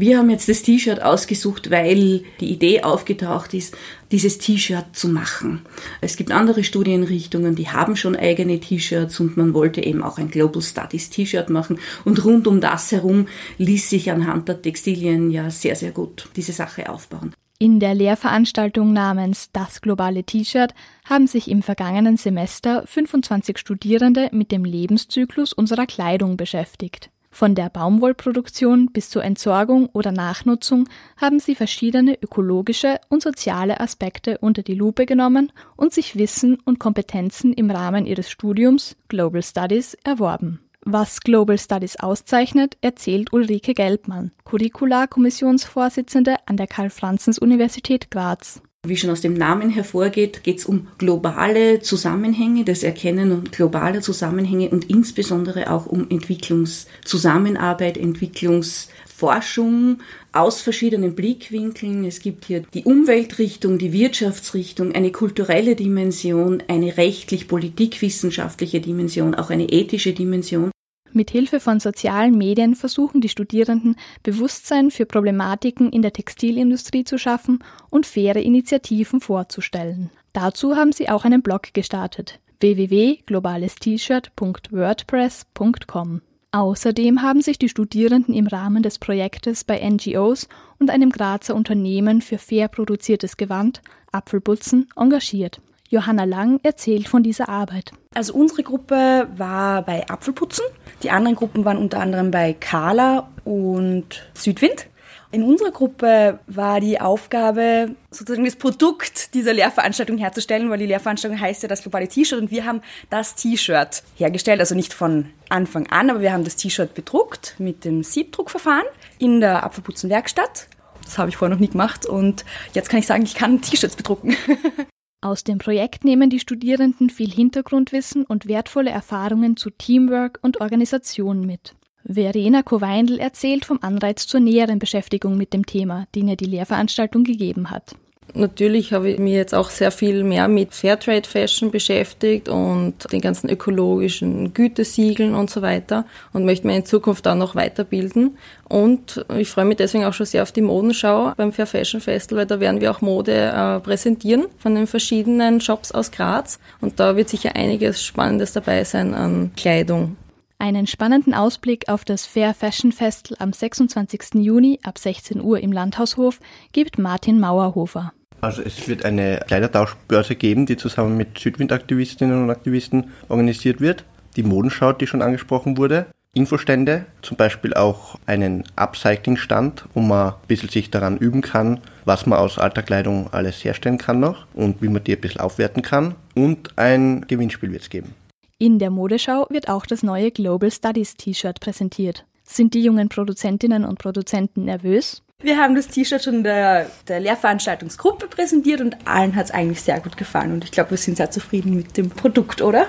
Wir haben jetzt das T-Shirt ausgesucht, weil die Idee aufgetaucht ist, dieses T-Shirt zu machen. Es gibt andere Studienrichtungen, die haben schon eigene T-Shirts und man wollte eben auch ein Global Studies T-Shirt machen. Und rund um das herum ließ sich anhand der Textilien ja sehr, sehr gut diese Sache aufbauen. In der Lehrveranstaltung namens Das globale T-Shirt haben sich im vergangenen Semester 25 Studierende mit dem Lebenszyklus unserer Kleidung beschäftigt. Von der Baumwollproduktion bis zur Entsorgung oder Nachnutzung haben sie verschiedene ökologische und soziale Aspekte unter die Lupe genommen und sich Wissen und Kompetenzen im Rahmen ihres Studiums Global Studies erworben. Was Global Studies auszeichnet, erzählt Ulrike Gelbmann, Curricularkommissionsvorsitzende an der Karl-Franzens-Universität Graz. Wie schon aus dem Namen hervorgeht, geht es um globale Zusammenhänge, das Erkennen globaler Zusammenhänge und insbesondere auch um Entwicklungszusammenarbeit, Entwicklungsforschung aus verschiedenen Blickwinkeln. Es gibt hier die Umweltrichtung, die Wirtschaftsrichtung, eine kulturelle Dimension, eine rechtlich-politikwissenschaftliche Dimension, auch eine ethische Dimension. Mit Hilfe von sozialen Medien versuchen die Studierenden, Bewusstsein für Problematiken in der Textilindustrie zu schaffen und faire Initiativen vorzustellen. Dazu haben sie auch einen Blog gestartet www.globalest-shirt.wordpress.com. Außerdem haben sich die Studierenden im Rahmen des Projektes bei NGOs und einem Grazer Unternehmen für fair produziertes Gewand, Apfelputzen, engagiert. Johanna Lang erzählt von dieser Arbeit. Also unsere Gruppe war bei Apfelputzen. Die anderen Gruppen waren unter anderem bei Kala und Südwind. In unserer Gruppe war die Aufgabe, sozusagen das Produkt dieser Lehrveranstaltung herzustellen, weil die Lehrveranstaltung heißt ja das globale T-Shirt und wir haben das T-Shirt hergestellt, also nicht von Anfang an, aber wir haben das T-Shirt bedruckt mit dem Siebdruckverfahren in der Apfelputzenwerkstatt. Das habe ich vorher noch nie gemacht und jetzt kann ich sagen, ich kann T-Shirts bedrucken. Aus dem Projekt nehmen die Studierenden viel Hintergrundwissen und wertvolle Erfahrungen zu Teamwork und Organisation mit. Verena Koweindl erzählt vom Anreiz zur näheren Beschäftigung mit dem Thema, den ihr die Lehrveranstaltung gegeben hat. Natürlich habe ich mich jetzt auch sehr viel mehr mit Fairtrade Fashion beschäftigt und den ganzen ökologischen Gütesiegeln und so weiter und möchte mich in Zukunft auch noch weiterbilden. Und ich freue mich deswegen auch schon sehr auf die Modenschau beim Fair Fashion Festival. Da werden wir auch Mode äh, präsentieren von den verschiedenen Shops aus Graz. Und da wird sicher einiges Spannendes dabei sein an Kleidung. Einen spannenden Ausblick auf das Fair Fashion Festival am 26. Juni ab 16 Uhr im Landhaushof gibt Martin Mauerhofer. Also es wird eine Kleidertauschbörse geben, die zusammen mit Südwind-Aktivistinnen und Aktivisten organisiert wird. Die Modenschau, die schon angesprochen wurde. Infostände, zum Beispiel auch einen Upcycling-Stand, wo man ein bisschen sich daran üben kann, was man aus alter Kleidung alles herstellen kann noch und wie man die ein bisschen aufwerten kann. Und ein Gewinnspiel wird es geben. In der Modeschau wird auch das neue Global Studies T-Shirt präsentiert. Sind die jungen Produzentinnen und Produzenten nervös? Wir haben das T-Shirt schon der, der Lehrveranstaltungsgruppe präsentiert und allen hat es eigentlich sehr gut gefallen. Und ich glaube, wir sind sehr zufrieden mit dem Produkt, oder?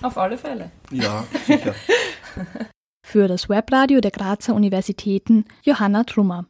Auf alle Fälle. Ja, sicher. Für das Webradio der Grazer Universitäten Johanna Trummer.